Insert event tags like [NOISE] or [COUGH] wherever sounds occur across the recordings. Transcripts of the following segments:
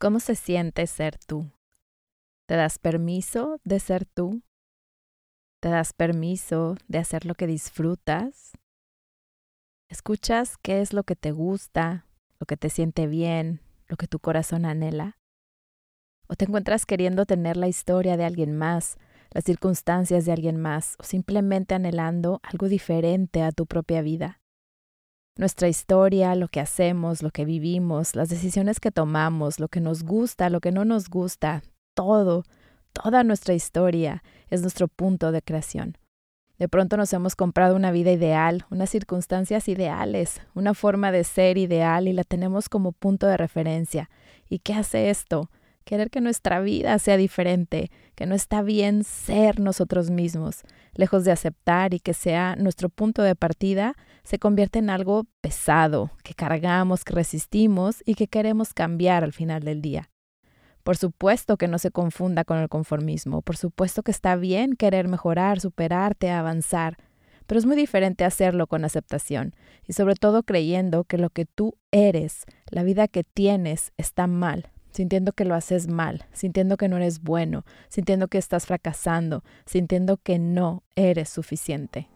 ¿Cómo se siente ser tú? ¿Te das permiso de ser tú? ¿Te das permiso de hacer lo que disfrutas? ¿Escuchas qué es lo que te gusta, lo que te siente bien, lo que tu corazón anhela? ¿O te encuentras queriendo tener la historia de alguien más, las circunstancias de alguien más, o simplemente anhelando algo diferente a tu propia vida? Nuestra historia, lo que hacemos, lo que vivimos, las decisiones que tomamos, lo que nos gusta, lo que no nos gusta, todo, toda nuestra historia es nuestro punto de creación. De pronto nos hemos comprado una vida ideal, unas circunstancias ideales, una forma de ser ideal y la tenemos como punto de referencia. ¿Y qué hace esto? Querer que nuestra vida sea diferente, que no está bien ser nosotros mismos, lejos de aceptar y que sea nuestro punto de partida, se convierte en algo pesado, que cargamos, que resistimos y que queremos cambiar al final del día. Por supuesto que no se confunda con el conformismo, por supuesto que está bien querer mejorar, superarte, avanzar, pero es muy diferente hacerlo con aceptación y sobre todo creyendo que lo que tú eres, la vida que tienes, está mal, sintiendo que lo haces mal, sintiendo que no eres bueno, sintiendo que estás fracasando, sintiendo que no eres suficiente.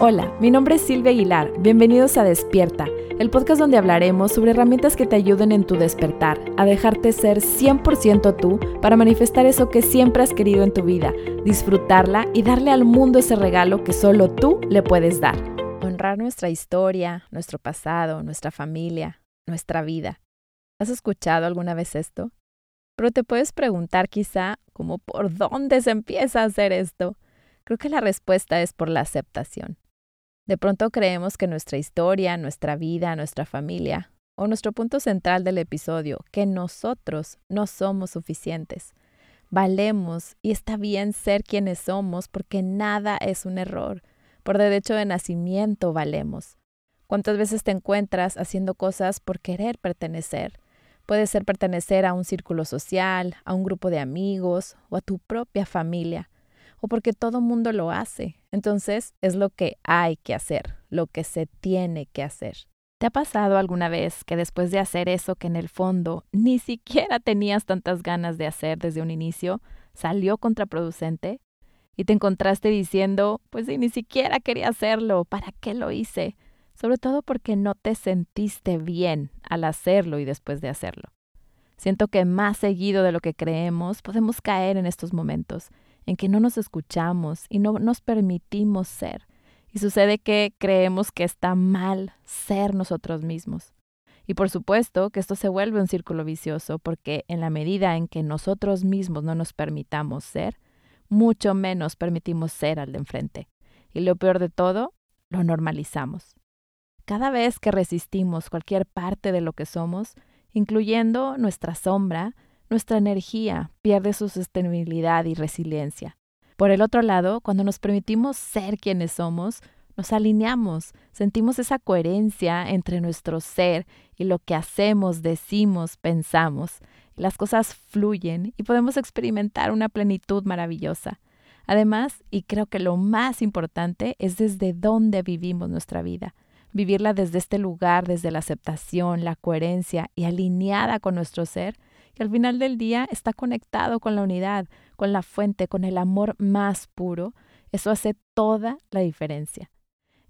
Hola, mi nombre es Silvia Aguilar. Bienvenidos a Despierta, el podcast donde hablaremos sobre herramientas que te ayuden en tu despertar, a dejarte ser 100% tú para manifestar eso que siempre has querido en tu vida, disfrutarla y darle al mundo ese regalo que solo tú le puedes dar. Honrar nuestra historia, nuestro pasado, nuestra familia, nuestra vida ¿Has escuchado alguna vez esto? Pero te puedes preguntar quizá cómo por dónde se empieza a hacer esto. Creo que la respuesta es por la aceptación. De pronto creemos que nuestra historia, nuestra vida, nuestra familia, o nuestro punto central del episodio, que nosotros no somos suficientes. Valemos y está bien ser quienes somos porque nada es un error. Por derecho de nacimiento valemos. ¿Cuántas veces te encuentras haciendo cosas por querer pertenecer? Puede ser pertenecer a un círculo social, a un grupo de amigos o a tu propia familia, o porque todo mundo lo hace. Entonces es lo que hay que hacer, lo que se tiene que hacer. ¿Te ha pasado alguna vez que después de hacer eso que en el fondo ni siquiera tenías tantas ganas de hacer desde un inicio, salió contraproducente? Y te encontraste diciendo, pues si ni siquiera quería hacerlo, ¿para qué lo hice? sobre todo porque no te sentiste bien al hacerlo y después de hacerlo. Siento que más seguido de lo que creemos podemos caer en estos momentos en que no nos escuchamos y no nos permitimos ser. Y sucede que creemos que está mal ser nosotros mismos. Y por supuesto que esto se vuelve un círculo vicioso porque en la medida en que nosotros mismos no nos permitamos ser, mucho menos permitimos ser al de enfrente. Y lo peor de todo, lo normalizamos. Cada vez que resistimos cualquier parte de lo que somos, incluyendo nuestra sombra, nuestra energía pierde su sostenibilidad y resiliencia. Por el otro lado, cuando nos permitimos ser quienes somos, nos alineamos, sentimos esa coherencia entre nuestro ser y lo que hacemos, decimos, pensamos. Las cosas fluyen y podemos experimentar una plenitud maravillosa. Además, y creo que lo más importante es desde dónde vivimos nuestra vida vivirla desde este lugar, desde la aceptación, la coherencia y alineada con nuestro ser, que al final del día está conectado con la unidad, con la fuente, con el amor más puro, eso hace toda la diferencia.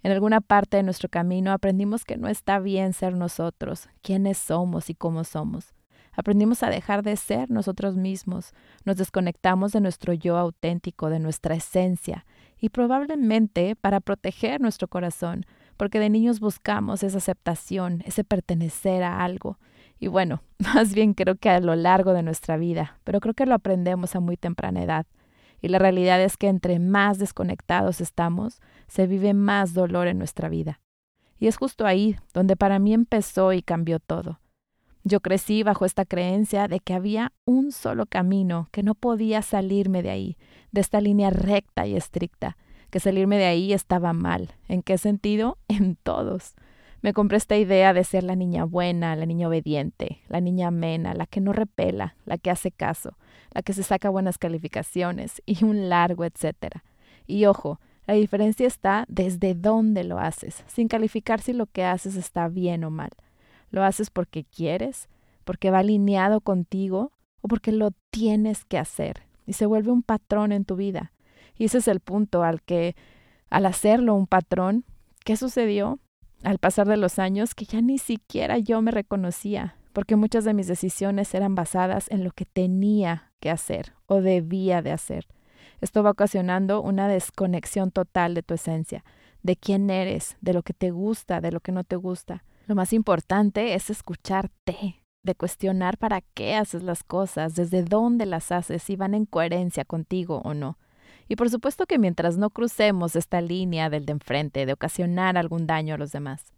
En alguna parte de nuestro camino aprendimos que no está bien ser nosotros, quiénes somos y cómo somos. Aprendimos a dejar de ser nosotros mismos, nos desconectamos de nuestro yo auténtico, de nuestra esencia, y probablemente para proteger nuestro corazón, porque de niños buscamos esa aceptación, ese pertenecer a algo. Y bueno, [LAUGHS] más bien creo que a lo largo de nuestra vida, pero creo que lo aprendemos a muy temprana edad. Y la realidad es que entre más desconectados estamos, se vive más dolor en nuestra vida. Y es justo ahí donde para mí empezó y cambió todo. Yo crecí bajo esta creencia de que había un solo camino, que no podía salirme de ahí, de esta línea recta y estricta, que salirme de ahí estaba mal. ¿En qué sentido? [LAUGHS] En todos. Me compré esta idea de ser la niña buena, la niña obediente, la niña amena, la que no repela, la que hace caso, la que se saca buenas calificaciones y un largo etcétera. Y ojo, la diferencia está desde dónde lo haces, sin calificar si lo que haces está bien o mal. ¿Lo haces porque quieres? porque va alineado contigo o porque lo tienes que hacer y se vuelve un patrón en tu vida. Y ese es el punto al que, al hacerlo un patrón, ¿qué sucedió? Al pasar de los años, que ya ni siquiera yo me reconocía, porque muchas de mis decisiones eran basadas en lo que tenía que hacer o debía de hacer. Esto va ocasionando una desconexión total de tu esencia, de quién eres, de lo que te gusta, de lo que no te gusta. Lo más importante es escucharte, de cuestionar para qué haces las cosas, desde dónde las haces, si van en coherencia contigo o no. Y por supuesto que mientras no crucemos esta línea del de enfrente, de ocasionar algún daño a los demás.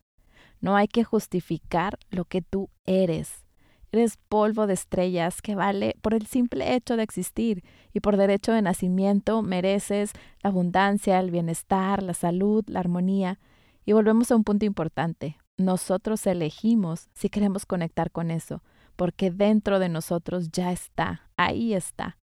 No hay que justificar lo que tú eres. Eres polvo de estrellas que vale por el simple hecho de existir y por derecho de nacimiento mereces la abundancia, el bienestar, la salud, la armonía. Y volvemos a un punto importante. Nosotros elegimos si queremos conectar con eso, porque dentro de nosotros ya está, ahí está.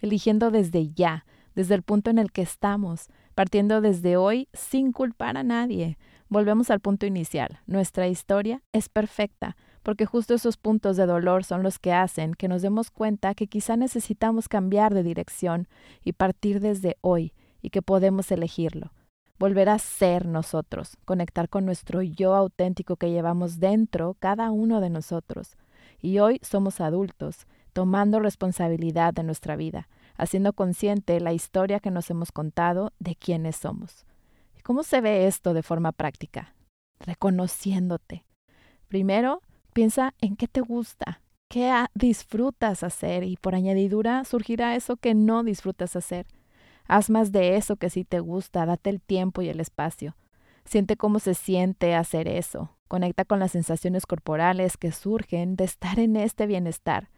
Eligiendo desde ya, desde el punto en el que estamos, partiendo desde hoy sin culpar a nadie. Volvemos al punto inicial. Nuestra historia es perfecta, porque justo esos puntos de dolor son los que hacen que nos demos cuenta que quizá necesitamos cambiar de dirección y partir desde hoy, y que podemos elegirlo. Volver a ser nosotros, conectar con nuestro yo auténtico que llevamos dentro cada uno de nosotros. Y hoy somos adultos, tomando responsabilidad de nuestra vida, haciendo consciente la historia que nos hemos contado de quiénes somos. ¿Cómo se ve esto de forma práctica? Reconociéndote. Primero, piensa en qué te gusta, qué disfrutas hacer y por añadidura surgirá eso que no disfrutas hacer. Haz más de eso que sí te gusta, date el tiempo y el espacio. Siente cómo se siente hacer eso. Conecta con las sensaciones corporales que surgen de estar en este bienestar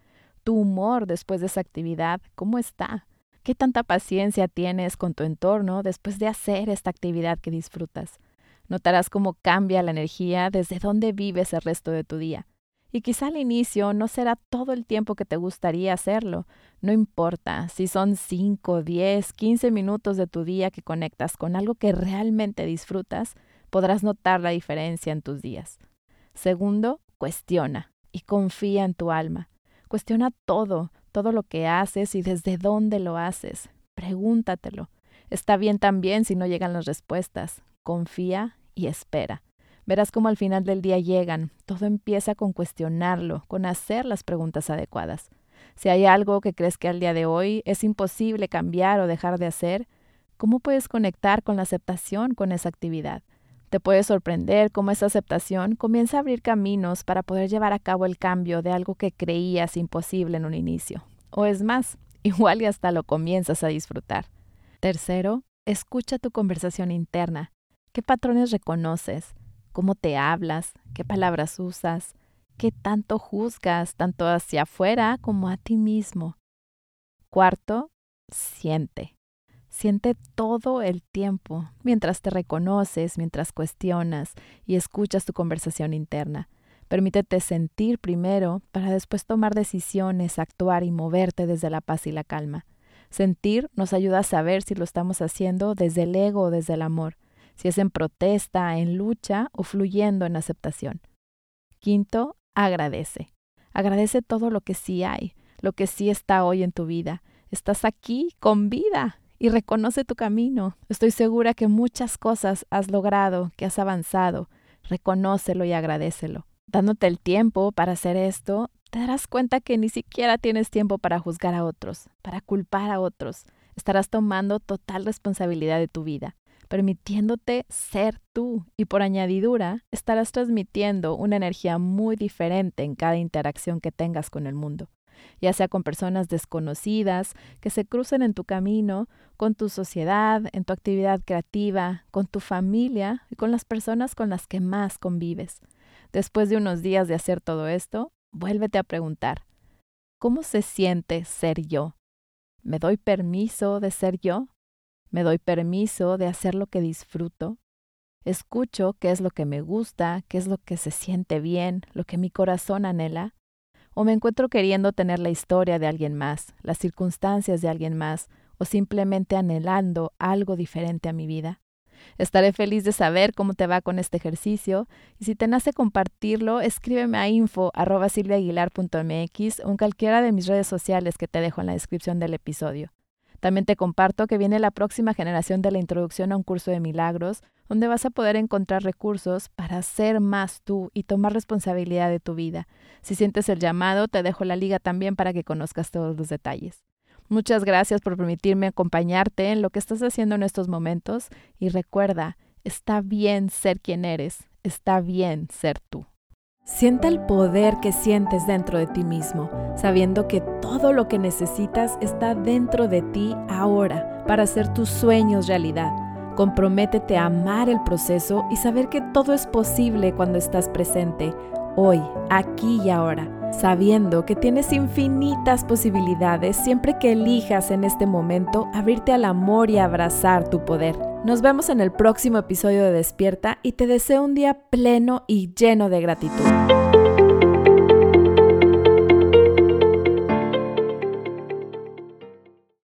tu humor después de esa actividad, ¿cómo está? ¿Qué tanta paciencia tienes con tu entorno después de hacer esta actividad que disfrutas? Notarás cómo cambia la energía desde donde vives el resto de tu día. Y quizá al inicio no será todo el tiempo que te gustaría hacerlo. No importa si son 5, 10, 15 minutos de tu día que conectas con algo que realmente disfrutas, podrás notar la diferencia en tus días. Segundo, cuestiona y confía en tu alma. Cuestiona todo, todo lo que haces y desde dónde lo haces. Pregúntatelo. Está bien también si no llegan las respuestas. Confía y espera. Verás cómo al final del día llegan. Todo empieza con cuestionarlo, con hacer las preguntas adecuadas. Si hay algo que crees que al día de hoy es imposible cambiar o dejar de hacer, ¿cómo puedes conectar con la aceptación con esa actividad? Te puede sorprender cómo esa aceptación comienza a abrir caminos para poder llevar a cabo el cambio de algo que creías imposible en un inicio. O es más, [LAUGHS] igual y hasta lo comienzas a disfrutar. Tercero, escucha tu conversación interna. ¿Qué patrones reconoces? ¿Cómo te hablas? ¿Qué palabras usas? ¿Qué tanto juzgas tanto hacia afuera como a ti mismo? Cuarto, siente. Siente todo el tiempo, mientras te reconoces, mientras cuestionas y escuchas tu conversación interna. Permítete sentir primero para después tomar decisiones, actuar y moverte desde la paz y la calma. Sentir nos ayuda a saber si lo estamos haciendo desde el ego o desde el amor, si es en protesta, en lucha o fluyendo en aceptación. Quinto, agradece. Agradece todo lo que sí hay, lo que sí está hoy en tu vida. Estás aquí con vida, y reconoce tu camino. Estoy segura que muchas cosas has logrado, que has avanzado. Reconócelo y agradecelo. Dándote el tiempo para hacer esto, te darás cuenta que ni siquiera tienes tiempo para juzgar a otros, para culpar a otros. Estarás tomando total responsabilidad de tu vida, permitiéndote ser tú y por añadidura estarás transmitiendo una energía muy diferente en cada interacción que tengas con el mundo ya sea con personas desconocidas que se crucen en tu camino, con tu sociedad, en tu actividad creativa, con tu familia y con las personas con las que más convives. Después de unos días de hacer todo esto, vuélvete a preguntar, ¿cómo se siente ser yo? ¿Me doy permiso de ser yo? ¿Me doy permiso de hacer lo que disfruto? Escucho qué es lo que me gusta, qué es lo que se siente bien, lo que mi corazón anhela o me encuentro queriendo tener la historia de alguien más, las circunstancias de alguien más, o simplemente anhelando algo diferente a mi vida. Estaré feliz de saber cómo te va con este ejercicio y si te nace compartirlo, escríbeme a info.silviaaguilar.mx o en cualquiera de mis redes sociales que te dejo en la descripción del episodio. También te comparto que viene la próxima generación de la introducción a un curso de milagros, donde vas a poder encontrar recursos para ser más tú y tomar responsabilidad de tu vida. Si sientes el llamado, te dejo la liga también para que conozcas todos los detalles. Muchas gracias por permitirme acompañarte en lo que estás haciendo en estos momentos y recuerda, está bien ser quien eres, está bien ser tú. Sienta el poder que sientes dentro de ti mismo, sabiendo que todo lo que necesitas está dentro de ti ahora para hacer tus sueños realidad. Comprométete a amar el proceso y saber que todo es posible cuando estás presente, hoy, aquí y ahora, sabiendo que tienes infinitas posibilidades siempre que elijas en este momento abrirte al amor y abrazar tu poder. Nos vemos en el próximo episodio de Despierta y te deseo un día pleno y lleno de gratitud.